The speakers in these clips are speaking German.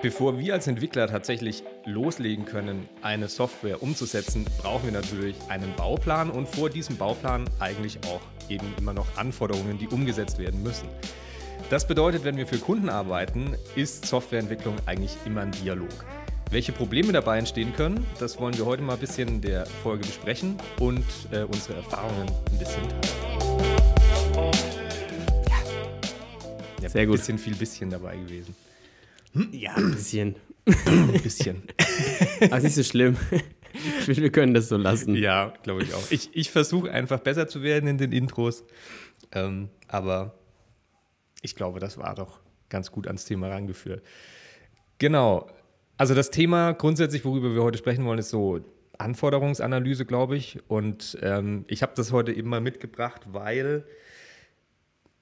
Bevor wir als Entwickler tatsächlich loslegen können, eine Software umzusetzen, brauchen wir natürlich einen Bauplan und vor diesem Bauplan eigentlich auch eben immer noch Anforderungen, die umgesetzt werden müssen. Das bedeutet, wenn wir für Kunden arbeiten, ist Softwareentwicklung eigentlich immer ein Dialog. Welche Probleme dabei entstehen können, das wollen wir heute mal ein bisschen in der Folge besprechen und äh, unsere Erfahrungen ein bisschen teilen. Ja, Sehr gut. Ein bisschen viel bisschen dabei gewesen. Hm? Ja, ein bisschen. ein bisschen. Aber nicht so schlimm. Ich will, wir können das so lassen. Ja, glaube ich auch. Ich, ich versuche einfach besser zu werden in den Intros. Ähm, aber ich glaube, das war doch ganz gut ans Thema rangeführt. Genau. Also das Thema grundsätzlich, worüber wir heute sprechen wollen, ist so Anforderungsanalyse, glaube ich. Und ähm, ich habe das heute eben mal mitgebracht, weil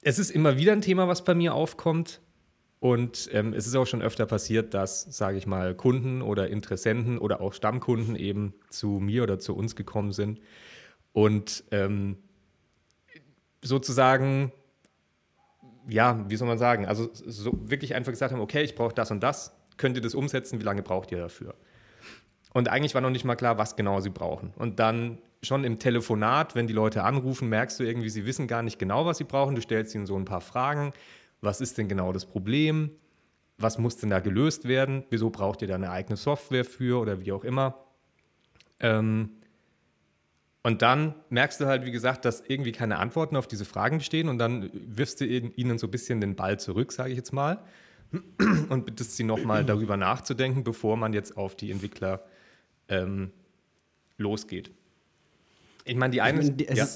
es ist immer wieder ein Thema, was bei mir aufkommt. Und ähm, es ist auch schon öfter passiert, dass, sage ich mal, Kunden oder Interessenten oder auch Stammkunden eben zu mir oder zu uns gekommen sind und ähm, sozusagen, ja, wie soll man sagen, also so wirklich einfach gesagt haben, okay, ich brauche das und das, könnt ihr das umsetzen, wie lange braucht ihr dafür? Und eigentlich war noch nicht mal klar, was genau sie brauchen. Und dann schon im Telefonat, wenn die Leute anrufen, merkst du irgendwie, sie wissen gar nicht genau, was sie brauchen. Du stellst ihnen so ein paar Fragen was ist denn genau das Problem, was muss denn da gelöst werden, wieso braucht ihr da eine eigene Software für oder wie auch immer. Ähm, und dann merkst du halt, wie gesagt, dass irgendwie keine Antworten auf diese Fragen bestehen und dann wirfst du ihnen so ein bisschen den Ball zurück, sage ich jetzt mal, und bittest sie nochmal darüber nachzudenken, bevor man jetzt auf die Entwickler ähm, losgeht. Ich meine, die eine. Ich meine, ja.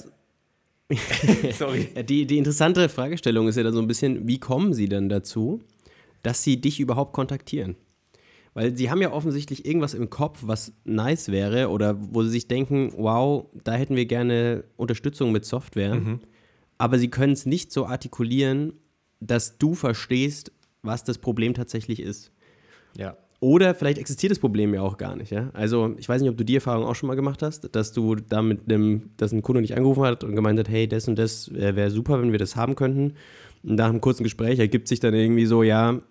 Sorry. Die, die interessante Fragestellung ist ja dann so ein bisschen, wie kommen sie denn dazu, dass sie dich überhaupt kontaktieren? Weil sie haben ja offensichtlich irgendwas im Kopf, was nice wäre oder wo sie sich denken, wow, da hätten wir gerne Unterstützung mit Software. Mhm. Aber sie können es nicht so artikulieren, dass du verstehst, was das Problem tatsächlich ist. Ja. Oder vielleicht existiert das Problem ja auch gar nicht. Ja? Also, ich weiß nicht, ob du die Erfahrung auch schon mal gemacht hast, dass du da mit einem, dass ein Kunde dich angerufen hat und gemeint hat, hey, das und das wäre super, wenn wir das haben könnten. Und nach einem kurzen Gespräch ergibt sich dann irgendwie so, ja,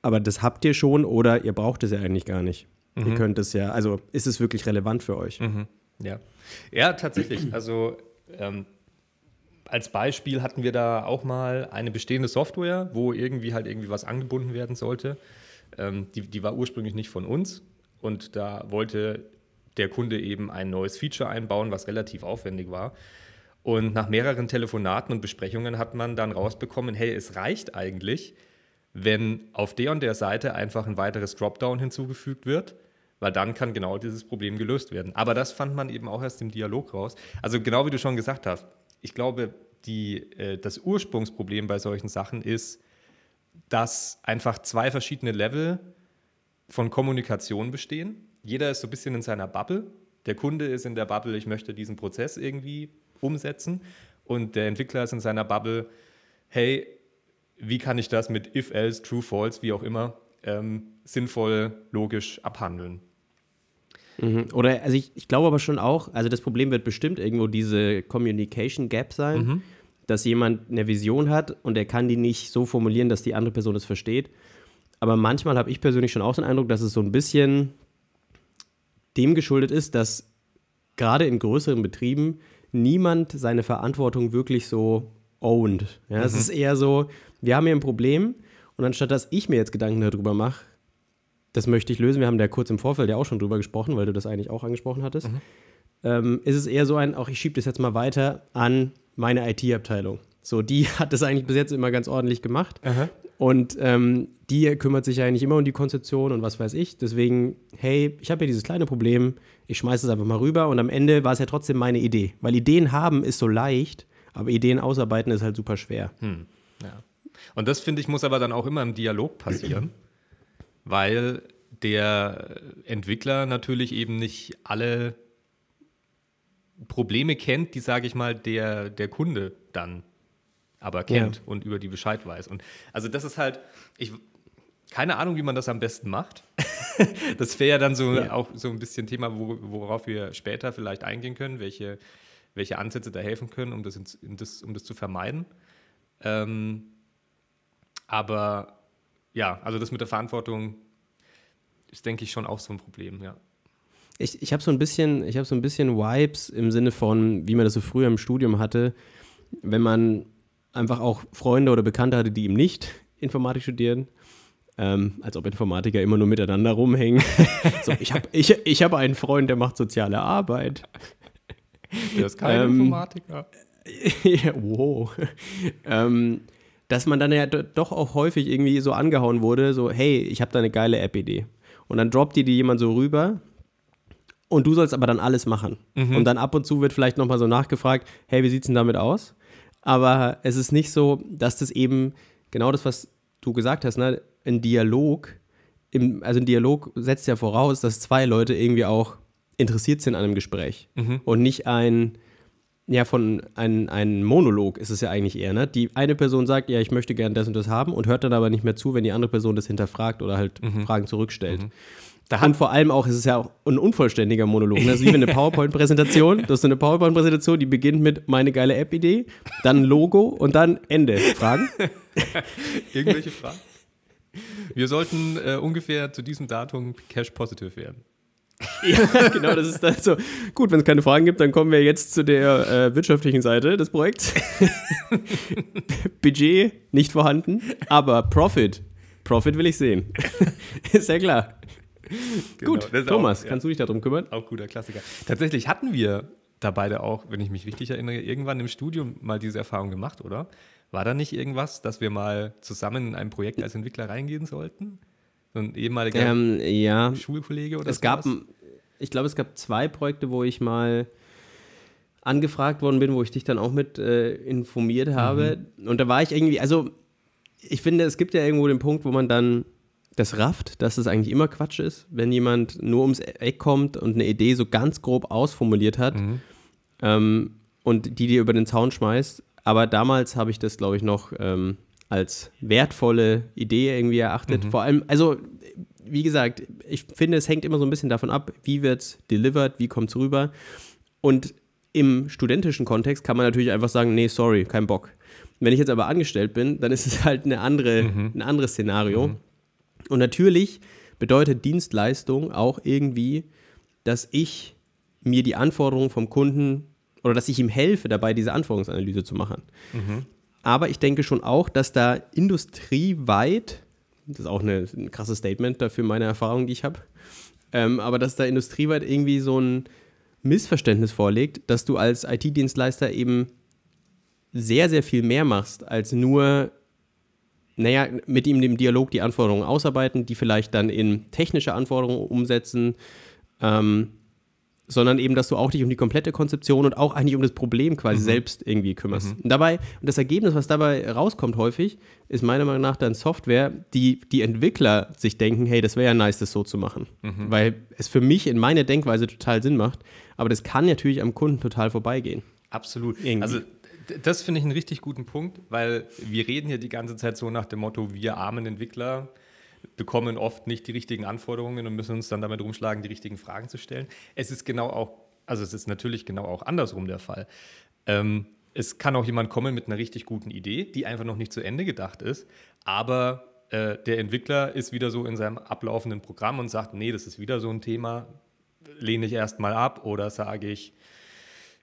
aber das habt ihr schon oder ihr braucht es ja eigentlich gar nicht. Mhm. Ihr könnt es ja, also ist es wirklich relevant für euch? Mhm. Ja. Ja, tatsächlich. Also ähm, als Beispiel hatten wir da auch mal eine bestehende Software, wo irgendwie halt irgendwie was angebunden werden sollte. Ähm, die, die war ursprünglich nicht von uns und da wollte der Kunde eben ein neues Feature einbauen, was relativ aufwendig war. Und nach mehreren Telefonaten und Besprechungen hat man dann rausbekommen, hey, es reicht eigentlich, wenn auf der und der Seite einfach ein weiteres Dropdown hinzugefügt wird, weil dann kann genau dieses Problem gelöst werden. Aber das fand man eben auch erst im Dialog raus. Also genau wie du schon gesagt hast, ich glaube, die, äh, das Ursprungsproblem bei solchen Sachen ist, dass einfach zwei verschiedene Level von Kommunikation bestehen. Jeder ist so ein bisschen in seiner Bubble. Der Kunde ist in der Bubble, ich möchte diesen Prozess irgendwie umsetzen. Und der Entwickler ist in seiner Bubble, hey, wie kann ich das mit if, else, true, false, wie auch immer, ähm, sinnvoll, logisch abhandeln. Mhm. Oder, also ich, ich glaube aber schon auch, also das Problem wird bestimmt irgendwo diese Communication Gap sein. Mhm dass jemand eine Vision hat und er kann die nicht so formulieren, dass die andere Person es versteht. Aber manchmal habe ich persönlich schon auch den Eindruck, dass es so ein bisschen dem geschuldet ist, dass gerade in größeren Betrieben niemand seine Verantwortung wirklich so owned. Ja, mhm. Es ist eher so, wir haben hier ein Problem und anstatt dass ich mir jetzt Gedanken darüber mache, das möchte ich lösen, wir haben da kurz im Vorfeld ja auch schon drüber gesprochen, weil du das eigentlich auch angesprochen hattest, mhm. Ähm, ist es eher so ein, auch ich schiebe das jetzt mal weiter an meine IT-Abteilung. So, die hat das eigentlich bis jetzt immer ganz ordentlich gemacht. Aha. Und ähm, die kümmert sich eigentlich immer um die Konzeption und was weiß ich. Deswegen, hey, ich habe hier dieses kleine Problem, ich schmeiße es einfach mal rüber und am Ende war es ja trotzdem meine Idee. Weil Ideen haben ist so leicht, aber Ideen ausarbeiten ist halt super schwer. Hm. Ja. Und das, finde ich, muss aber dann auch immer im Dialog passieren, weil der Entwickler natürlich eben nicht alle Probleme kennt, die, sage ich mal, der, der Kunde dann aber kennt ja. und über die Bescheid weiß. Und also das ist halt, ich, keine Ahnung, wie man das am besten macht. das wäre ja dann so ja. auch so ein bisschen Thema, wo, worauf wir später vielleicht eingehen können, welche, welche Ansätze da helfen können, um das, in, in das, um das zu vermeiden. Ähm, aber ja, also das mit der Verantwortung ist, denke ich, schon auch so ein Problem, ja. Ich, ich habe so ein bisschen, ich habe so ein bisschen Vibes im Sinne von, wie man das so früher im Studium hatte, wenn man einfach auch Freunde oder Bekannte hatte, die eben nicht Informatik studieren. Ähm, als ob Informatiker immer nur miteinander rumhängen. so, ich habe ich, ich hab einen Freund, der macht soziale Arbeit. Der ist kein ähm, Informatiker. ja, wow. ähm, dass man dann ja doch auch häufig irgendwie so angehauen wurde, so, hey, ich habe da eine geile App-Idee. Und dann droppt dir die jemand so rüber und du sollst aber dann alles machen. Mhm. Und dann ab und zu wird vielleicht nochmal so nachgefragt, hey, wie sieht's denn damit aus? Aber es ist nicht so, dass das eben genau das, was du gesagt hast, ne, ein Dialog, im, also ein Dialog setzt ja voraus, dass zwei Leute irgendwie auch interessiert sind an einem Gespräch mhm. und nicht ein, ja, von ein, ein Monolog ist es ja eigentlich eher, ne? Die eine Person sagt, ja, ich möchte gerne das und das haben und hört dann aber nicht mehr zu, wenn die andere Person das hinterfragt oder halt mhm. Fragen zurückstellt. Mhm. Da und vor allem auch, es ist ja auch ein unvollständiger Monolog. Ne? Das ist wie eine PowerPoint-Präsentation. Du hast eine PowerPoint-Präsentation, die beginnt mit meine geile App-Idee, dann Logo und dann Ende. Fragen? Irgendwelche Fragen? Wir sollten äh, ungefähr zu diesem Datum cash positive werden. ja, genau, das ist dann so. Gut, wenn es keine Fragen gibt, dann kommen wir jetzt zu der äh, wirtschaftlichen Seite des Projekts. Budget nicht vorhanden, aber Profit. Profit will ich sehen. ist ja klar. Genau, Gut, Thomas, auch, kannst ja, du dich darum kümmern? Auch guter Klassiker. Tatsächlich hatten wir da beide auch, wenn ich mich richtig erinnere, irgendwann im Studium mal diese Erfahrung gemacht, oder? War da nicht irgendwas, dass wir mal zusammen in ein Projekt als Entwickler reingehen sollten? So ein ehemaliger ähm, ja. Schulkollege oder Es sowas? gab, ich glaube, es gab zwei Projekte, wo ich mal angefragt worden bin, wo ich dich dann auch mit äh, informiert habe. Mhm. Und da war ich irgendwie, also ich finde, es gibt ja irgendwo den Punkt, wo man dann das rafft, dass es eigentlich immer Quatsch ist, wenn jemand nur ums Eck kommt und eine Idee so ganz grob ausformuliert hat mhm. ähm, und die dir über den Zaun schmeißt. Aber damals habe ich das, glaube ich, noch ähm, als wertvolle Idee irgendwie erachtet. Mhm. Vor allem, also wie gesagt, ich finde, es hängt immer so ein bisschen davon ab, wie wird es delivered, wie kommt es rüber. Und im studentischen Kontext kann man natürlich einfach sagen, nee, sorry, kein Bock. Wenn ich jetzt aber angestellt bin, dann ist es halt eine andere, mhm. ein anderes Szenario. Mhm. Und natürlich bedeutet Dienstleistung auch irgendwie, dass ich mir die Anforderungen vom Kunden oder dass ich ihm helfe, dabei diese Anforderungsanalyse zu machen. Mhm. Aber ich denke schon auch, dass da industrieweit, das ist auch eine, ein krasses Statement dafür meine Erfahrung, die ich habe, ähm, aber dass da industrieweit irgendwie so ein Missverständnis vorliegt, dass du als IT-Dienstleister eben sehr, sehr viel mehr machst, als nur naja, mit ihm im Dialog die Anforderungen ausarbeiten, die vielleicht dann in technische Anforderungen umsetzen, ähm, sondern eben, dass du auch dich um die komplette Konzeption und auch eigentlich um das Problem quasi mhm. selbst irgendwie kümmerst. Mhm. Und dabei, und das Ergebnis, was dabei rauskommt häufig, ist meiner Meinung nach dann Software, die die Entwickler sich denken, hey, das wäre ja nice, das so zu machen. Mhm. Weil es für mich in meiner Denkweise total Sinn macht, aber das kann natürlich am Kunden total vorbeigehen. Absolut. Irgendwie. Also das finde ich einen richtig guten Punkt, weil wir reden hier die ganze Zeit so nach dem Motto, wir armen Entwickler bekommen oft nicht die richtigen Anforderungen und müssen uns dann damit rumschlagen, die richtigen Fragen zu stellen. Es ist genau auch, also es ist natürlich genau auch andersrum der Fall. Ähm, es kann auch jemand kommen mit einer richtig guten Idee, die einfach noch nicht zu Ende gedacht ist, aber äh, der Entwickler ist wieder so in seinem ablaufenden Programm und sagt, nee, das ist wieder so ein Thema, lehne ich erstmal ab oder sage ich,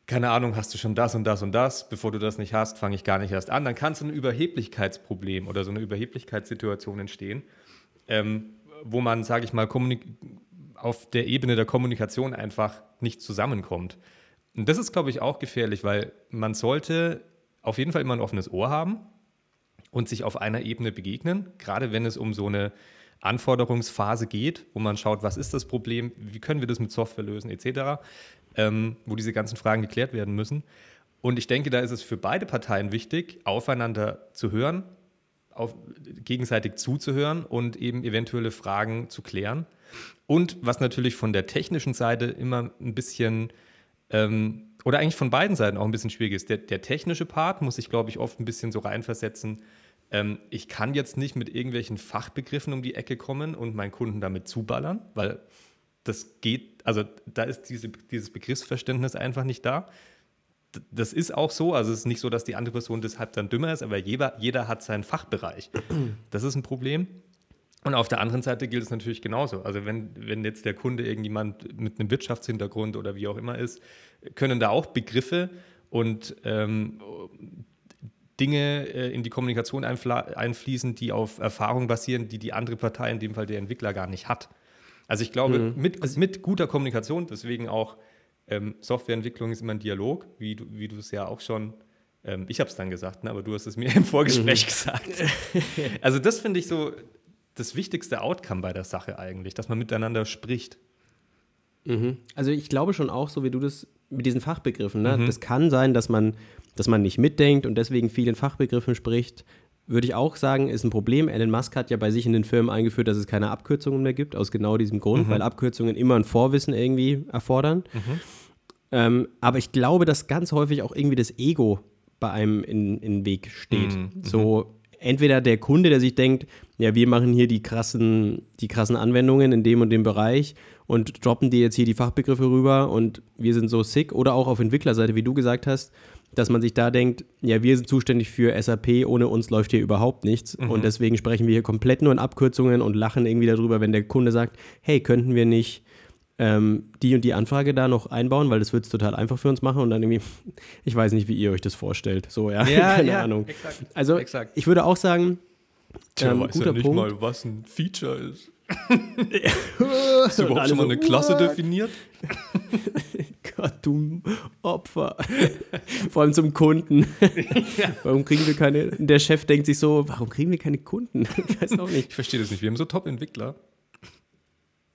keine Ahnung, hast du schon das und das und das, bevor du das nicht hast, fange ich gar nicht erst an. Dann kann so ein Überheblichkeitsproblem oder so eine Überheblichkeitssituation entstehen, ähm, wo man, sage ich mal, auf der Ebene der Kommunikation einfach nicht zusammenkommt. Und das ist, glaube ich, auch gefährlich, weil man sollte auf jeden Fall immer ein offenes Ohr haben und sich auf einer Ebene begegnen, gerade wenn es um so eine Anforderungsphase geht, wo man schaut, was ist das Problem, wie können wir das mit Software lösen, etc ähm, wo diese ganzen Fragen geklärt werden müssen. Und ich denke, da ist es für beide Parteien wichtig, aufeinander zu hören, auf, gegenseitig zuzuhören und eben eventuelle Fragen zu klären. Und was natürlich von der technischen Seite immer ein bisschen, ähm, oder eigentlich von beiden Seiten auch ein bisschen schwierig ist. Der, der technische Part muss ich, glaube ich, oft ein bisschen so reinversetzen. Ähm, ich kann jetzt nicht mit irgendwelchen Fachbegriffen um die Ecke kommen und meinen Kunden damit zuballern, weil das geht, also da ist diese, dieses Begriffsverständnis einfach nicht da. Das ist auch so, also es ist nicht so, dass die andere Person deshalb dann dümmer ist, aber jeder, jeder hat seinen Fachbereich. Das ist ein Problem. Und auf der anderen Seite gilt es natürlich genauso. Also wenn, wenn jetzt der Kunde irgendjemand mit einem Wirtschaftshintergrund oder wie auch immer ist, können da auch Begriffe und ähm, Dinge äh, in die Kommunikation einfließen, die auf Erfahrung basieren, die die andere Partei, in dem Fall der Entwickler, gar nicht hat. Also ich glaube, mhm. mit, also mit guter Kommunikation, deswegen auch ähm, Softwareentwicklung ist immer ein Dialog, wie du, wie du es ja auch schon, ähm, ich habe es dann gesagt, ne, aber du hast es mir im Vorgespräch mhm. gesagt. also das finde ich so das wichtigste Outcome bei der Sache eigentlich, dass man miteinander spricht. Mhm. Also ich glaube schon auch, so wie du das mit diesen Fachbegriffen, ne? Mhm. das kann sein, dass man, dass man nicht mitdenkt und deswegen vielen Fachbegriffen spricht. Würde ich auch sagen, ist ein Problem. Elon Musk hat ja bei sich in den Firmen eingeführt, dass es keine Abkürzungen mehr gibt, aus genau diesem Grund, mhm. weil Abkürzungen immer ein Vorwissen irgendwie erfordern. Mhm. Ähm, aber ich glaube, dass ganz häufig auch irgendwie das Ego bei einem in, in den Weg steht. Mhm. So entweder der Kunde, der sich denkt, ja, wir machen hier die krassen, die krassen Anwendungen in dem und dem Bereich und droppen dir jetzt hier die Fachbegriffe rüber und wir sind so sick. Oder auch auf Entwicklerseite, wie du gesagt hast, dass man sich da denkt, ja, wir sind zuständig für SAP, ohne uns läuft hier überhaupt nichts. Mhm. Und deswegen sprechen wir hier komplett nur in Abkürzungen und lachen irgendwie darüber, wenn der Kunde sagt, hey, könnten wir nicht ähm, die und die Anfrage da noch einbauen, weil das wird es total einfach für uns machen und dann irgendwie, ich weiß nicht, wie ihr euch das vorstellt. So, ja, ja keine ja, Ahnung. Exakt, also, exakt. ich würde auch sagen, Tja, ähm, weiß guter ja nicht Punkt. mal, was ein Feature ist. Hast du überhaupt schon mal eine Klasse definiert? Gott, du Opfer. Vor allem zum Kunden. Ja. Warum kriegen wir keine. Der Chef denkt sich so, warum kriegen wir keine Kunden? Ich weiß auch nicht. Ich verstehe das nicht. Wir haben so Top-Entwickler.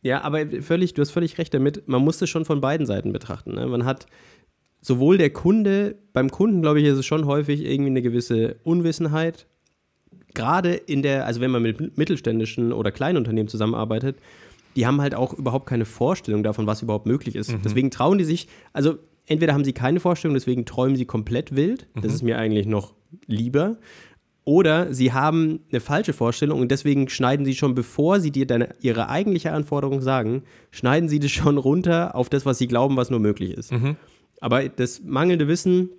Ja, aber völlig, du hast völlig recht damit. Man muss es schon von beiden Seiten betrachten. Ne? Man hat sowohl der Kunde, beim Kunden, glaube ich, ist es schon häufig irgendwie eine gewisse Unwissenheit. Gerade in der, also wenn man mit mittelständischen oder kleinen Unternehmen zusammenarbeitet, die haben halt auch überhaupt keine Vorstellung davon, was überhaupt möglich ist. Mhm. Deswegen trauen die sich, also entweder haben sie keine Vorstellung, deswegen träumen sie komplett wild. Das mhm. ist mir eigentlich noch lieber. Oder sie haben eine falsche Vorstellung und deswegen schneiden sie schon, bevor sie dir deine, ihre eigentliche Anforderung sagen, schneiden sie das schon runter auf das, was sie glauben, was nur möglich ist. Mhm. Aber das mangelnde Wissen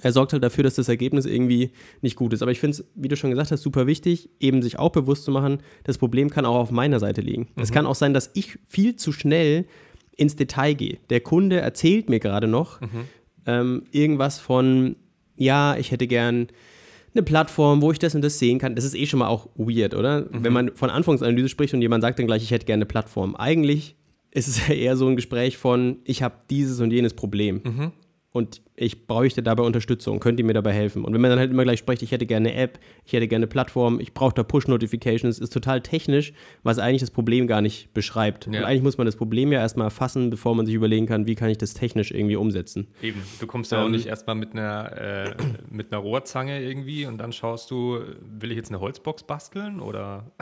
er sorgt halt dafür, dass das Ergebnis irgendwie nicht gut ist. Aber ich finde es, wie du schon gesagt hast, super wichtig, eben sich auch bewusst zu machen, das Problem kann auch auf meiner Seite liegen. Es mhm. kann auch sein, dass ich viel zu schnell ins Detail gehe. Der Kunde erzählt mir gerade noch mhm. ähm, irgendwas von, ja, ich hätte gern eine Plattform, wo ich das und das sehen kann. Das ist eh schon mal auch weird, oder? Mhm. Wenn man von Anfangsanalyse spricht und jemand sagt dann gleich, ich hätte gerne eine Plattform. Eigentlich ist es ja eher so ein Gespräch von, ich habe dieses und jenes Problem. Mhm und ich bräuchte dabei Unterstützung, könnt ihr mir dabei helfen? Und wenn man dann halt immer gleich spricht, ich hätte gerne eine App, ich hätte gerne eine Plattform, ich brauche da Push-Notifications, ist total technisch, was eigentlich das Problem gar nicht beschreibt. Ja. Und eigentlich muss man das Problem ja erstmal erfassen, bevor man sich überlegen kann, wie kann ich das technisch irgendwie umsetzen. Eben, du kommst ja ähm, auch nicht erstmal mit einer, äh, mit einer Rohrzange irgendwie und dann schaust du, will ich jetzt eine Holzbox basteln oder?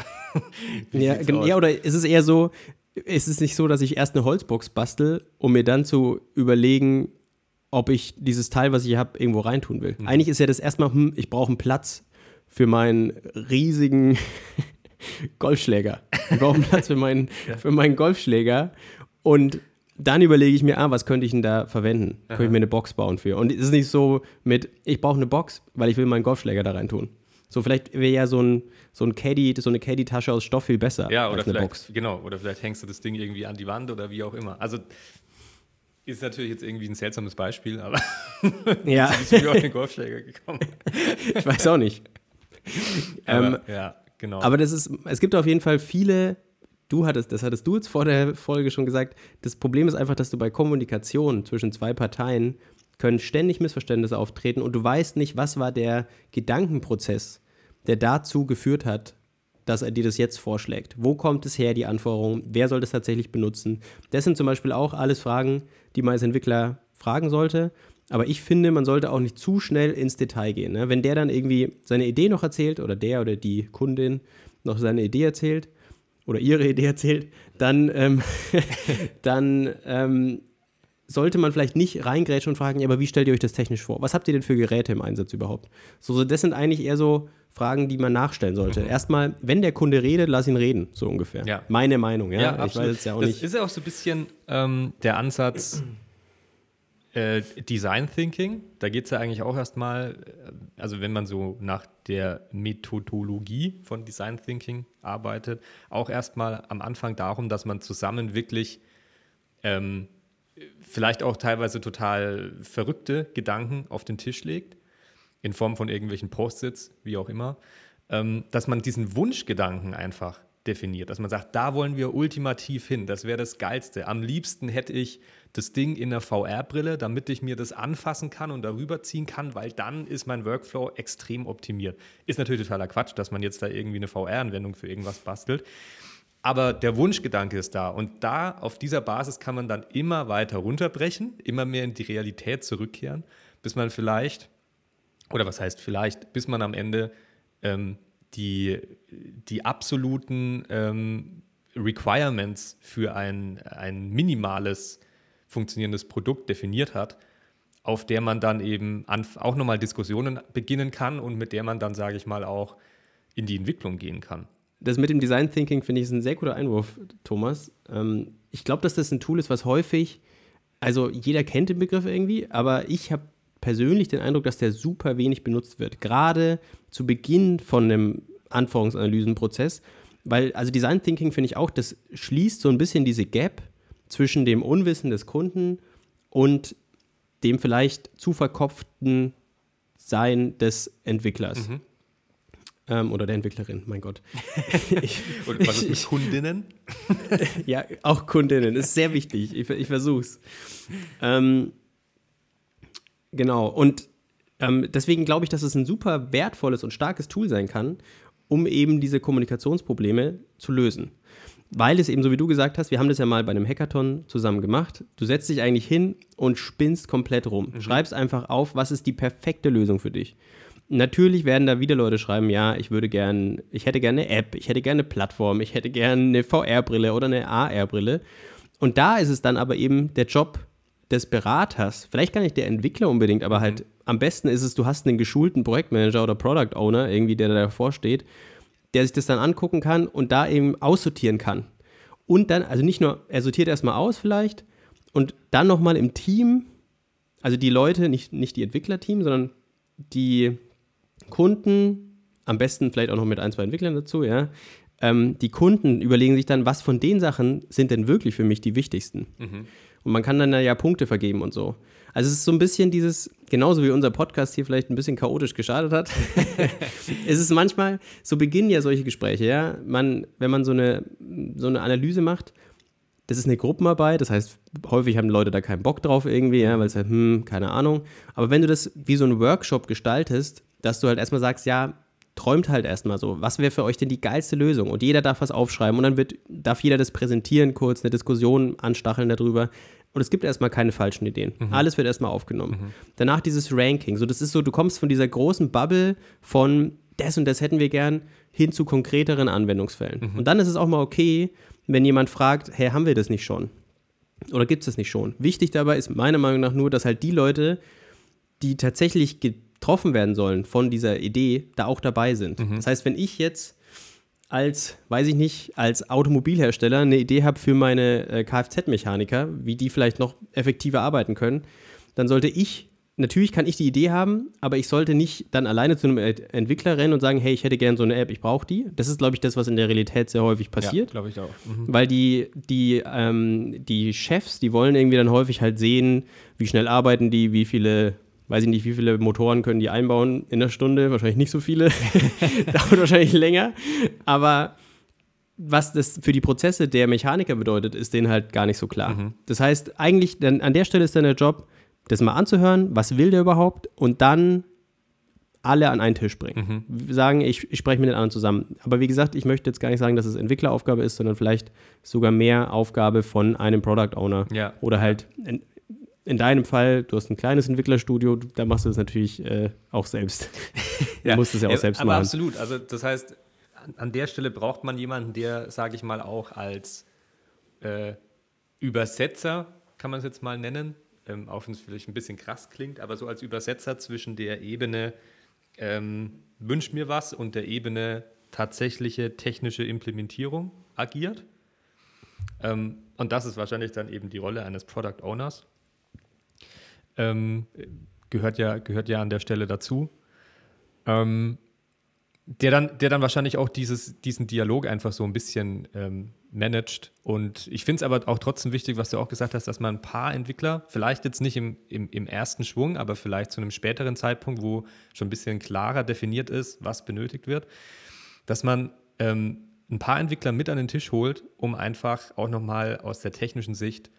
ja, ja, oder ist es eher so, ist es nicht so, dass ich erst eine Holzbox bastel, um mir dann zu überlegen, ob ich dieses Teil, was ich habe, irgendwo reintun will. Mhm. Eigentlich ist ja das erstmal, hm, ich brauche einen Platz für meinen riesigen Golfschläger. Ich brauche einen Platz für meinen, ja. für meinen Golfschläger. Und dann überlege ich mir, ah, was könnte ich denn da verwenden? Aha. Könnte ich mir eine Box bauen für? Und es ist nicht so mit, ich brauche eine Box, weil ich will meinen Golfschläger da reintun. So, vielleicht wäre ja so ein, so ein Caddy, so eine Caddy-Tasche aus Stoff viel besser. Ja, oder vielleicht, Box. genau, oder vielleicht hängst du das Ding irgendwie an die Wand oder wie auch immer. Also ist natürlich jetzt irgendwie ein seltsames Beispiel, aber ja. ist mir auf den Golfschläger gekommen. ich weiß auch nicht. aber, ähm, ja, genau. Aber das ist, es gibt auf jeden Fall viele, du hattest, das hattest du jetzt vor der Folge schon gesagt, das Problem ist einfach, dass du bei Kommunikation zwischen zwei Parteien können ständig Missverständnisse auftreten und du weißt nicht, was war der Gedankenprozess, der dazu geführt hat, dass er dir das jetzt vorschlägt. Wo kommt es her, die Anforderung? Wer soll das tatsächlich benutzen? Das sind zum Beispiel auch alles Fragen, die man als Entwickler fragen sollte. Aber ich finde, man sollte auch nicht zu schnell ins Detail gehen. Ne? Wenn der dann irgendwie seine Idee noch erzählt oder der oder die Kundin noch seine Idee erzählt oder ihre Idee erzählt, dann, ähm, dann ähm, sollte man vielleicht nicht reingrätschen und fragen, ja, aber wie stellt ihr euch das technisch vor? Was habt ihr denn für Geräte im Einsatz überhaupt? So, so das sind eigentlich eher so Fragen, die man nachstellen sollte. Mhm. Erstmal, wenn der Kunde redet, lass ihn reden, so ungefähr. Ja. Meine Meinung, ja. ja ich weiß es ja auch das nicht. Das ist ja auch so ein bisschen ähm, der Ansatz, Äh, Design Thinking, da geht es ja eigentlich auch erstmal, äh, also wenn man so nach der Methodologie von Design Thinking arbeitet, auch erstmal am Anfang darum, dass man zusammen wirklich ähm, vielleicht auch teilweise total verrückte Gedanken auf den Tisch legt, in Form von irgendwelchen Post-its, wie auch immer, ähm, dass man diesen Wunschgedanken einfach definiert, dass man sagt, da wollen wir ultimativ hin, das wäre das Geilste. Am liebsten hätte ich das Ding in der VR-Brille, damit ich mir das anfassen kann und darüber ziehen kann, weil dann ist mein Workflow extrem optimiert. Ist natürlich totaler Quatsch, dass man jetzt da irgendwie eine VR-Anwendung für irgendwas bastelt. Aber der Wunschgedanke ist da und da auf dieser Basis kann man dann immer weiter runterbrechen, immer mehr in die Realität zurückkehren, bis man vielleicht, oder was heißt vielleicht, bis man am Ende ähm, die, die absoluten ähm, Requirements für ein, ein minimales funktionierendes Produkt definiert hat, auf der man dann eben auch nochmal Diskussionen beginnen kann und mit der man dann, sage ich mal, auch in die Entwicklung gehen kann. Das mit dem Design Thinking finde ich ist ein sehr guter Einwurf, Thomas. Ähm, ich glaube, dass das ein Tool ist, was häufig, also jeder kennt den Begriff irgendwie, aber ich habe persönlich den Eindruck, dass der super wenig benutzt wird. Gerade zu Beginn von einem Anforderungsanalysenprozess, weil, also Design Thinking finde ich auch, das schließt so ein bisschen diese Gap zwischen dem Unwissen des Kunden und dem vielleicht zu verkopften Sein des Entwicklers. Mhm. Ähm, oder der Entwicklerin, mein Gott. ich, und was ist mit Kundinnen? ja, auch Kundinnen, ist sehr wichtig. Ich, ich versuch's. Ähm, genau, und ähm, deswegen glaube ich, dass es ein super wertvolles und starkes Tool sein kann, um eben diese Kommunikationsprobleme zu lösen weil es eben, so wie du gesagt hast, wir haben das ja mal bei einem Hackathon zusammen gemacht. Du setzt dich eigentlich hin und spinnst komplett rum. Mhm. Schreibst einfach auf, was ist die perfekte Lösung für dich. Natürlich werden da wieder Leute schreiben, ja, ich würde gern, ich hätte gerne eine App, ich hätte gerne eine Plattform, ich hätte gerne eine VR-Brille oder eine AR-Brille. Und da ist es dann aber eben der Job des Beraters, vielleicht gar nicht der Entwickler unbedingt, aber halt mhm. am besten ist es, du hast einen geschulten Projektmanager oder Product Owner, irgendwie, der da davor steht der sich das dann angucken kann und da eben aussortieren kann. Und dann, also nicht nur, er sortiert erstmal aus vielleicht und dann nochmal im Team, also die Leute, nicht, nicht die Entwicklerteam, sondern die Kunden, am besten vielleicht auch noch mit ein, zwei Entwicklern dazu, ja. Ähm, die Kunden überlegen sich dann, was von den Sachen sind denn wirklich für mich die wichtigsten. Mhm. Und man kann dann ja Punkte vergeben und so. Also es ist so ein bisschen dieses, genauso wie unser Podcast hier vielleicht ein bisschen chaotisch gestartet hat, es ist manchmal, so beginnen ja solche Gespräche, ja. Man, wenn man so eine, so eine Analyse macht, das ist eine Gruppenarbeit, das heißt, häufig haben Leute da keinen Bock drauf irgendwie, ja, weil es halt, hm, keine Ahnung. Aber wenn du das wie so ein Workshop gestaltest, dass du halt erstmal sagst, ja, träumt halt erstmal so, was wäre für euch denn die geilste Lösung? Und jeder darf was aufschreiben und dann wird, darf jeder das präsentieren, kurz eine Diskussion anstacheln darüber. Und es gibt erstmal keine falschen Ideen. Mhm. Alles wird erstmal aufgenommen. Mhm. Danach dieses Ranking. So, das ist so, du kommst von dieser großen Bubble von das und das hätten wir gern hin zu konkreteren Anwendungsfällen. Mhm. Und dann ist es auch mal okay, wenn jemand fragt, hey, haben wir das nicht schon? Oder gibt es das nicht schon? Wichtig dabei ist meiner Meinung nach nur, dass halt die Leute, die tatsächlich getroffen werden sollen von dieser Idee, da auch dabei sind. Mhm. Das heißt, wenn ich jetzt als, weiß ich nicht, als Automobilhersteller eine Idee habe für meine äh, Kfz-Mechaniker, wie die vielleicht noch effektiver arbeiten können, dann sollte ich, natürlich kann ich die Idee haben, aber ich sollte nicht dann alleine zu einem Entwickler rennen und sagen, hey, ich hätte gerne so eine App, ich brauche die. Das ist, glaube ich, das, was in der Realität sehr häufig passiert. Ja, glaube ich auch. Mhm. Weil die, die, ähm, die Chefs, die wollen irgendwie dann häufig halt sehen, wie schnell arbeiten die, wie viele weiß ich nicht, wie viele Motoren können die einbauen in der Stunde, wahrscheinlich nicht so viele, dauert wahrscheinlich länger, aber was das für die Prozesse der Mechaniker bedeutet, ist denen halt gar nicht so klar. Mhm. Das heißt, eigentlich dann an der Stelle ist dann der Job, das mal anzuhören, was will der überhaupt und dann alle an einen Tisch bringen. Mhm. Sagen, ich, ich spreche mit den anderen zusammen. Aber wie gesagt, ich möchte jetzt gar nicht sagen, dass es Entwickleraufgabe ist, sondern vielleicht sogar mehr Aufgabe von einem Product Owner ja. oder halt in deinem Fall, du hast ein kleines Entwicklerstudio, da machst du das natürlich äh, auch selbst. du ja, musst es ja auch selbst aber machen. Aber absolut. Also das heißt, an, an, der Stelle braucht man jemanden, der, sage ich mal, auch als äh, Übersetzer, kann man es jetzt mal nennen, ähm, auch wenn es vielleicht ein bisschen krass klingt, aber so als Übersetzer zwischen der Ebene ähm, wünsch mir was und der Ebene tatsächliche technische Implementierung agiert. Ähm, und das ist wahrscheinlich dann eben die Rolle eines Product Owners. Ähm, gehört, ja, gehört ja an der Stelle dazu. Ähm, der dann, der dann wahrscheinlich auch dieses, diesen Dialog einfach so ein bisschen ähm, managt. Und ich finde es aber auch trotzdem wichtig, was du auch gesagt hast, dass man ein paar Entwickler, vielleicht jetzt nicht im, im, im, ersten Schwung, aber vielleicht zu einem späteren Zeitpunkt, wo schon ein bisschen klarer definiert ist, was benötigt wird, dass man ähm, ein paar Entwickler mit an den Tisch holt, um einfach auch nochmal aus der technischen Sicht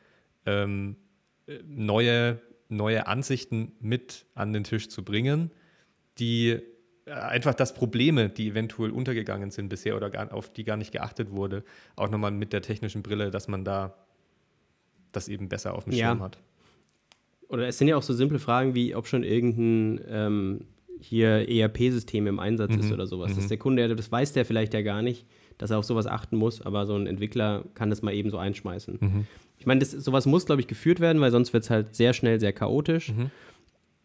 ähm, neue, neue Ansichten mit an den Tisch zu bringen, die äh, einfach, dass Probleme, die eventuell untergegangen sind bisher oder gar, auf die gar nicht geachtet wurde, auch nochmal mit der technischen Brille, dass man da das eben besser auf dem ja. Schirm hat. Oder es sind ja auch so simple Fragen wie, ob schon irgendein ähm, hier ERP-System im Einsatz mhm. ist oder sowas. Mhm. Dass der Kunde, das weiß der vielleicht ja gar nicht, dass er auf sowas achten muss, aber so ein Entwickler kann das mal eben so einschmeißen. Mhm. Ich meine, sowas muss, glaube ich, geführt werden, weil sonst wird es halt sehr schnell sehr chaotisch. Mhm.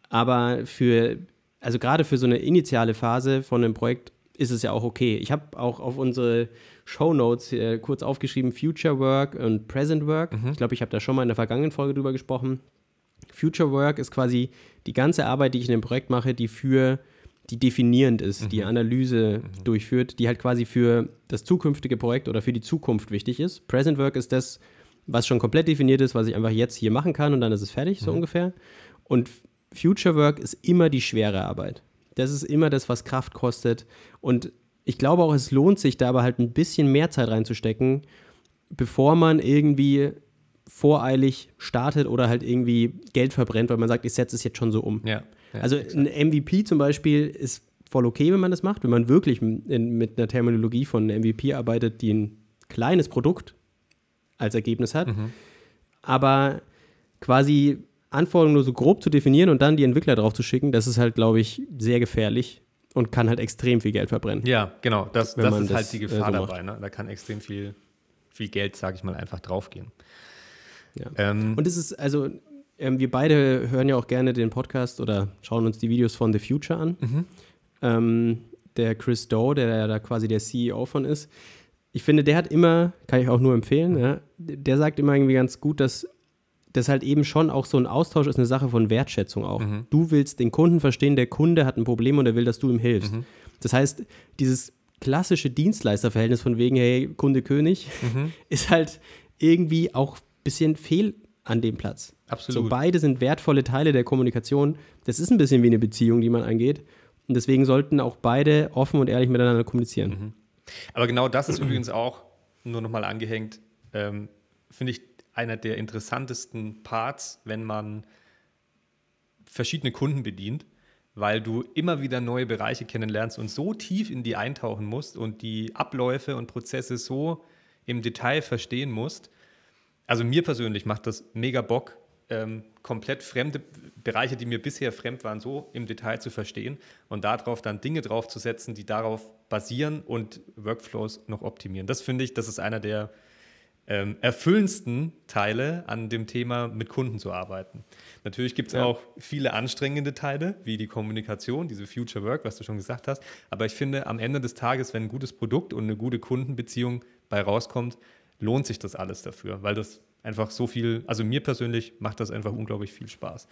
Aber für also gerade für so eine initiale Phase von einem Projekt ist es ja auch okay. Ich habe auch auf unsere Show Notes äh, kurz aufgeschrieben Future Work und Present Work. Mhm. Ich glaube, ich habe da schon mal in der vergangenen Folge drüber gesprochen. Future Work ist quasi die ganze Arbeit, die ich in dem Projekt mache, die für die definierend ist, mhm. die Analyse mhm. durchführt, die halt quasi für das zukünftige Projekt oder für die Zukunft wichtig ist. Present Work ist das, was schon komplett definiert ist, was ich einfach jetzt hier machen kann und dann ist es fertig, so mhm. ungefähr. Und Future Work ist immer die schwere Arbeit. Das ist immer das, was Kraft kostet. Und ich glaube auch, es lohnt sich, da aber halt ein bisschen mehr Zeit reinzustecken, bevor man irgendwie voreilig startet oder halt irgendwie Geld verbrennt, weil man sagt, ich setze es jetzt schon so um. Ja, ja, also ein MVP zum Beispiel ist voll okay, wenn man das macht, wenn man wirklich in, mit einer Terminologie von MVP arbeitet, die ein kleines Produkt als Ergebnis hat. Mhm. Aber quasi Anforderungen nur so grob zu definieren und dann die Entwickler drauf zu schicken, das ist halt, glaube ich, sehr gefährlich und kann halt extrem viel Geld verbrennen. Ja, genau. Das, das ist das, halt die Gefahr äh, so dabei. Ne? Da kann extrem viel, viel Geld, sage ich mal, einfach draufgehen. Ja. Ähm, und es ist, also, ähm, wir beide hören ja auch gerne den Podcast oder schauen uns die Videos von The Future an. Mhm. Ähm, der Chris Doe, der ja da quasi der CEO von ist, ich finde, der hat immer, kann ich auch nur empfehlen, ja, der sagt immer irgendwie ganz gut, dass das halt eben schon auch so ein Austausch ist eine Sache von Wertschätzung auch. Mhm. Du willst den Kunden verstehen, der Kunde hat ein Problem und er will, dass du ihm hilfst. Mhm. Das heißt, dieses klassische Dienstleisterverhältnis von wegen, hey, Kunde König, mhm. ist halt irgendwie auch ein bisschen fehl an dem Platz. Absolut. So beide sind wertvolle Teile der Kommunikation. Das ist ein bisschen wie eine Beziehung, die man angeht. Und deswegen sollten auch beide offen und ehrlich miteinander kommunizieren. Aber genau das ist übrigens auch, nur nochmal angehängt, ähm, finde ich einer der interessantesten Parts, wenn man verschiedene Kunden bedient, weil du immer wieder neue Bereiche kennenlernst und so tief in die eintauchen musst und die Abläufe und Prozesse so im Detail verstehen musst. Also mir persönlich macht das mega Bock, ähm, komplett fremde Bereiche, die mir bisher fremd waren, so im Detail zu verstehen und darauf dann Dinge draufzusetzen, die darauf basieren und Workflows noch optimieren. Das finde ich, das ist einer der ähm, erfüllendsten Teile an dem Thema mit Kunden zu arbeiten. Natürlich gibt es ja. auch viele anstrengende Teile, wie die Kommunikation, diese Future Work, was du schon gesagt hast. Aber ich finde, am Ende des Tages, wenn ein gutes Produkt und eine gute Kundenbeziehung bei rauskommt, lohnt sich das alles dafür, weil das einfach so viel, also mir persönlich macht das einfach unglaublich viel Spaß.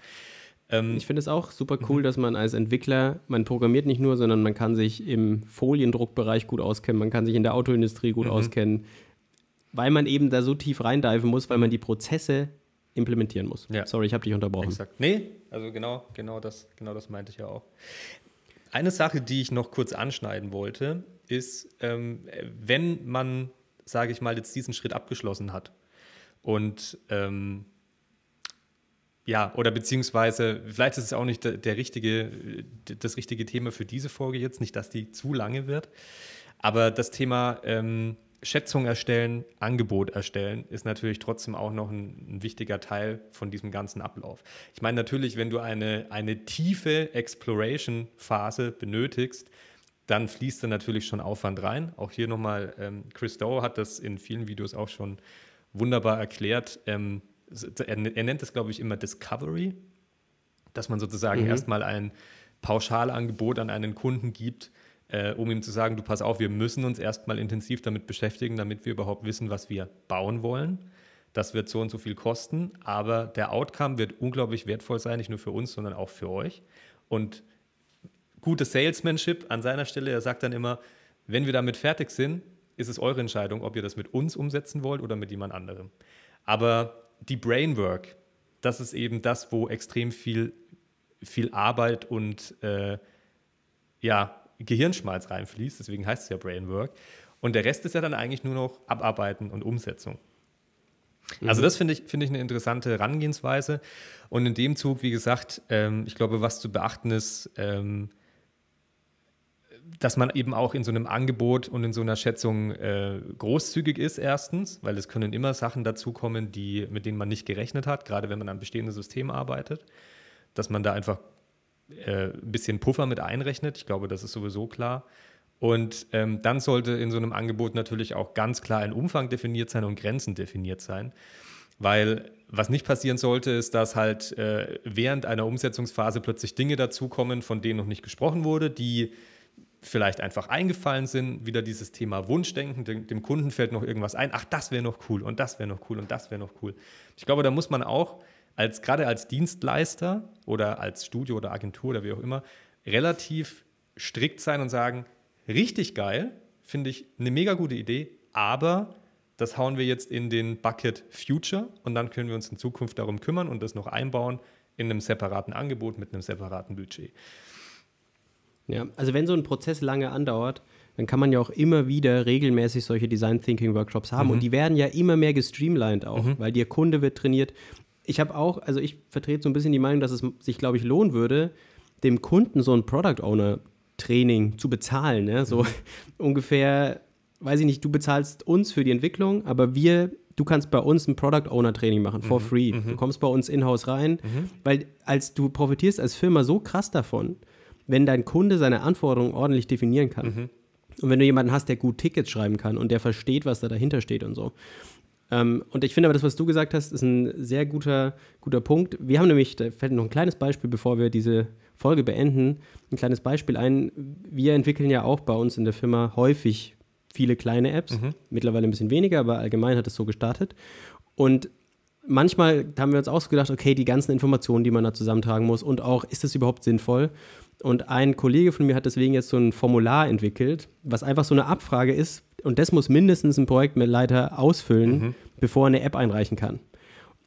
Ähm, ich finde es auch super cool, mhm. dass man als Entwickler, man programmiert nicht nur, sondern man kann sich im Foliendruckbereich gut auskennen, man kann sich in der Autoindustrie gut mhm. auskennen, weil man eben da so tief reindiven muss, weil man die Prozesse implementieren muss. Ja. Sorry, ich habe dich unterbrochen. Exakt. Nee, also genau, genau das, genau das meinte ich ja auch. Eine Sache, die ich noch kurz anschneiden wollte, ist, ähm, wenn man, sage ich mal, jetzt diesen Schritt abgeschlossen hat und ähm, ja, oder beziehungsweise, vielleicht ist es auch nicht der, der, richtige, das richtige Thema für diese Folge jetzt, nicht, dass die zu lange wird, aber das Thema ähm, Schätzung erstellen, Angebot erstellen, ist natürlich trotzdem auch noch ein, ein, wichtiger Teil von diesem ganzen Ablauf. Ich meine natürlich, wenn du eine, eine tiefe Exploration-Phase benötigst, dann fließt da natürlich schon Aufwand rein. Auch hier nochmal, ähm, Chris Doe hat das in vielen Videos auch schon wunderbar erklärt. Ähm, er, er, nennt es, glaube ich, immer Discovery, dass man sozusagen mhm. erstmal ein Pauschalangebot an einen Kunden gibt, äh, um ihm zu sagen, du pass auf, wir müssen uns erstmal intensiv damit beschäftigen, damit wir überhaupt wissen, was wir bauen wollen. das wird so und so viel kosten, aber der Outcome wird unglaublich wertvoll sein, nicht nur für uns, sondern auch für euch. Und gutes Salesmanship an seiner Stelle, er sagt dann immer, wenn wir damit fertig sind, ist es eure Entscheidung, ob ihr das mit uns umsetzen wollt oder mit jemand anderem. Aber die Brainwork, das ist eben das, wo extrem viel, viel Arbeit und äh, ja, Gehirnschmalz reinfließt. Deswegen heißt es ja Brainwork. Und der Rest ist ja dann eigentlich nur noch Abarbeiten und Umsetzung. Also mhm. das finde ich, find ich eine interessante Herangehensweise. Und in dem Zug, wie gesagt, ähm, ich glaube, was zu beachten ist, ähm, dass man eben auch in so einem Angebot und in so einer Schätzung äh, großzügig ist, erstens, weil es können immer Sachen dazukommen, die, mit denen man nicht gerechnet hat, gerade wenn man an bestehenden Systemen arbeitet, dass man da einfach äh, ein bisschen Puffer mit einrechnet. Ich glaube, das ist sowieso klar. Und ähm, dann sollte in so einem Angebot natürlich auch ganz klar ein Umfang definiert sein und Grenzen definiert sein. Weil was nicht passieren sollte, ist, dass halt äh, während einer Umsetzungsphase plötzlich Dinge dazukommen, von denen noch nicht gesprochen wurde, die vielleicht einfach eingefallen sind. Wieder dieses Thema Wunschdenken. Dem, dem Kunden fällt noch irgendwas ein. Ach, das wäre noch cool und das wäre noch cool und das wäre noch cool. Ich glaube, da muss man auch als gerade als Dienstleister oder als Studio oder Agentur oder wie auch immer relativ strikt sein und sagen, richtig geil, finde ich eine mega gute Idee, aber das hauen wir jetzt in den Bucket Future und dann können wir uns in Zukunft darum kümmern und das noch einbauen in einem separaten Angebot mit einem separaten Budget. Ja, also wenn so ein Prozess lange andauert, dann kann man ja auch immer wieder regelmäßig solche Design Thinking Workshops haben. Mhm. Und die werden ja immer mehr gestreamlined auch, mhm. weil der Kunde wird trainiert. Ich habe auch, also ich vertrete so ein bisschen die Meinung, dass es sich, glaube ich, lohnen würde, dem Kunden so ein Product Owner Training zu bezahlen. Ne? So mhm. ungefähr, weiß ich nicht, du bezahlst uns für die Entwicklung, aber wir du kannst bei uns ein Product Owner Training machen, for mhm, free. Mhm. Du kommst bei uns in-house rein, mhm. weil als du profitierst als Firma so krass davon, wenn dein Kunde seine Anforderungen ordentlich definieren kann. Mhm. Und wenn du jemanden hast, der gut Tickets schreiben kann und der versteht, was da dahinter steht und so. Ähm, und ich finde aber, das, was du gesagt hast, ist ein sehr guter, guter Punkt. Wir haben nämlich, da fällt noch ein kleines Beispiel, bevor wir diese Folge beenden, ein kleines Beispiel ein. Wir entwickeln ja auch bei uns in der Firma häufig viele kleine Apps, mhm. mittlerweile ein bisschen weniger, aber allgemein hat es so gestartet. Und manchmal haben wir uns auch so gedacht, okay, die ganzen Informationen, die man da zusammentragen muss und auch, ist das überhaupt sinnvoll? Und ein Kollege von mir hat deswegen jetzt so ein Formular entwickelt, was einfach so eine Abfrage ist. Und das muss mindestens ein Projektleiter ausfüllen, mhm. bevor er eine App einreichen kann.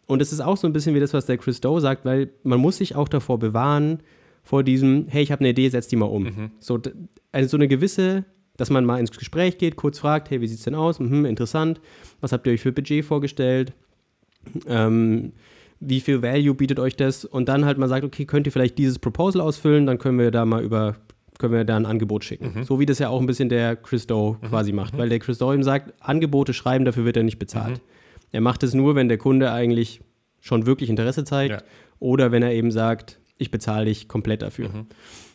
Und es ist auch so ein bisschen wie das, was der Chris Doe sagt, weil man muss sich auch davor bewahren, vor diesem, hey, ich habe eine Idee, setz die mal um. Mhm. So, also so eine gewisse, dass man mal ins Gespräch geht, kurz fragt, hey, wie sieht es denn aus? Mhm, interessant. Was habt ihr euch für Budget vorgestellt? Ähm, wie viel Value bietet euch das? Und dann halt mal sagt, okay, könnt ihr vielleicht dieses Proposal ausfüllen, dann können wir da mal über, können wir da ein Angebot schicken. Mhm. So wie das ja auch ein bisschen der Chris Doe mhm. quasi macht, mhm. weil der Chris Doe ihm sagt, Angebote schreiben, dafür wird er nicht bezahlt. Mhm. Er macht es nur, wenn der Kunde eigentlich schon wirklich Interesse zeigt ja. oder wenn er eben sagt, ich bezahle dich komplett dafür. Mhm.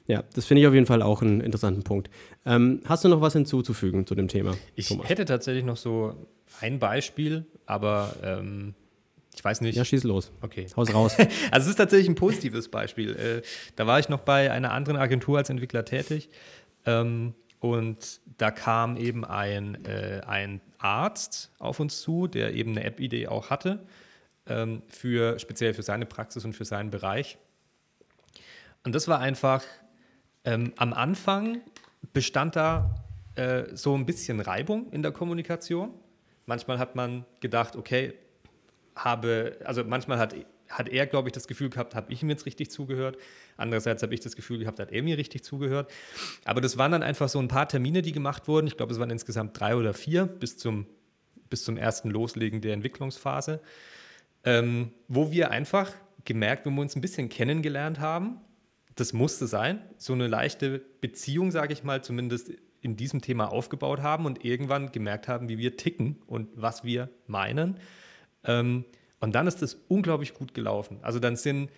Ja, das finde ich auf jeden Fall auch einen interessanten Punkt. Ähm, hast du noch was hinzuzufügen zu dem Thema? Ich Thomas? hätte tatsächlich noch so ein Beispiel, aber ähm, ich weiß nicht. Ja, schieß los. Okay. Haus raus. also es ist tatsächlich ein positives Beispiel. Äh, da war ich noch bei einer anderen Agentur als Entwickler tätig. Ähm, und da kam eben ein, äh, ein Arzt auf uns zu, der eben eine App-Idee auch hatte, ähm, für, speziell für seine Praxis und für seinen Bereich. Und das war einfach, ähm, am Anfang bestand da äh, so ein bisschen Reibung in der Kommunikation. Manchmal hat man gedacht, okay, habe, also manchmal hat, hat er, glaube ich, das Gefühl gehabt, habe ich ihm jetzt richtig zugehört. Andererseits habe ich das Gefühl gehabt, hat er mir richtig zugehört. Aber das waren dann einfach so ein paar Termine, die gemacht wurden. Ich glaube, es waren insgesamt drei oder vier bis zum, bis zum ersten Loslegen der Entwicklungsphase, ähm, wo wir einfach gemerkt, wenn wir uns ein bisschen kennengelernt haben, das musste sein, so eine leichte Beziehung, sage ich mal, zumindest in diesem Thema aufgebaut haben und irgendwann gemerkt haben, wie wir ticken und was wir meinen. Ähm, und dann ist es unglaublich gut gelaufen. Also dann sind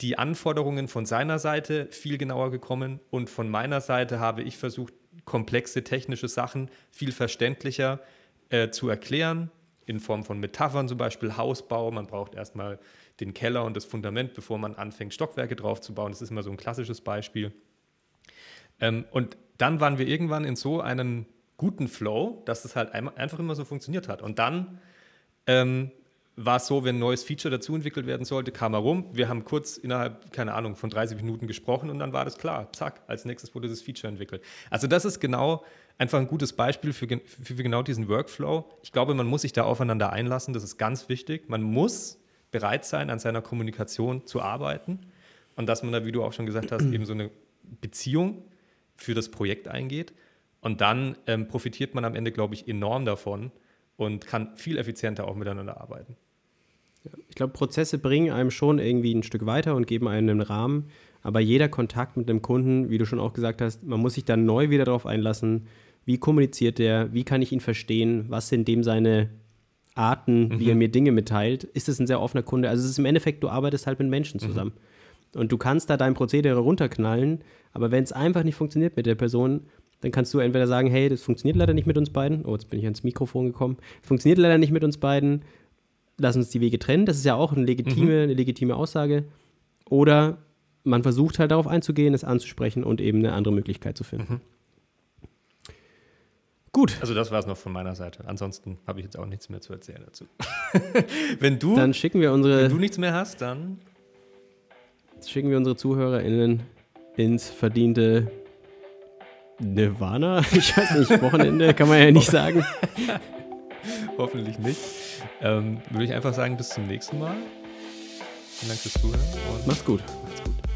die Anforderungen von seiner Seite viel genauer gekommen und von meiner Seite habe ich versucht, komplexe technische Sachen viel verständlicher äh, zu erklären, in Form von Metaphern, zum Beispiel Hausbau. Man braucht erstmal den Keller und das Fundament, bevor man anfängt, Stockwerke drauf zu bauen. Das ist immer so ein klassisches Beispiel. Ähm, und dann waren wir irgendwann in so einem guten Flow, dass es halt einfach immer so funktioniert hat. Und dann ähm, war es so, wenn ein neues Feature dazu entwickelt werden sollte, kam er rum. Wir haben kurz innerhalb, keine Ahnung, von 30 Minuten gesprochen und dann war das klar. Zack, als nächstes wurde das Feature entwickelt. Also das ist genau einfach ein gutes Beispiel für, für, für genau diesen Workflow. Ich glaube, man muss sich da aufeinander einlassen. Das ist ganz wichtig. Man muss bereit sein, an seiner Kommunikation zu arbeiten und dass man da, wie du auch schon gesagt hast, eben so eine Beziehung für das Projekt eingeht. Und dann ähm, profitiert man am Ende, glaube ich, enorm davon und kann viel effizienter auch miteinander arbeiten. Ich glaube, Prozesse bringen einem schon irgendwie ein Stück weiter und geben einem einen Rahmen. Aber jeder Kontakt mit dem Kunden, wie du schon auch gesagt hast, man muss sich dann neu wieder darauf einlassen, wie kommuniziert der, wie kann ich ihn verstehen, was sind dem seine Arten, mhm. wie er mir Dinge mitteilt. Ist es ein sehr offener Kunde? Also es ist im Endeffekt, du arbeitest halt mit Menschen mhm. zusammen. Mhm. Und du kannst da dein Prozedere runterknallen, aber wenn es einfach nicht funktioniert mit der Person, dann kannst du entweder sagen, hey, das funktioniert leider nicht mit uns beiden. Oh, jetzt bin ich ans Mikrofon gekommen. Funktioniert leider nicht mit uns beiden lass uns die Wege trennen. Das ist ja auch eine legitime, mhm. eine legitime Aussage. Oder man versucht halt darauf einzugehen, es anzusprechen und eben eine andere Möglichkeit zu finden. Mhm. Gut. Also das war es noch von meiner Seite. Ansonsten habe ich jetzt auch nichts mehr zu erzählen dazu. wenn du dann schicken wir unsere wenn du nichts mehr hast, dann schicken wir unsere ZuhörerInnen ins verdiente Nirvana. Ich weiß nicht, Wochenende kann man ja nicht sagen. Hoffentlich nicht. Ähm, würde ich einfach sagen, bis zum nächsten Mal. Vielen Dank fürs Zuhören. Und Macht's gut. Macht's gut.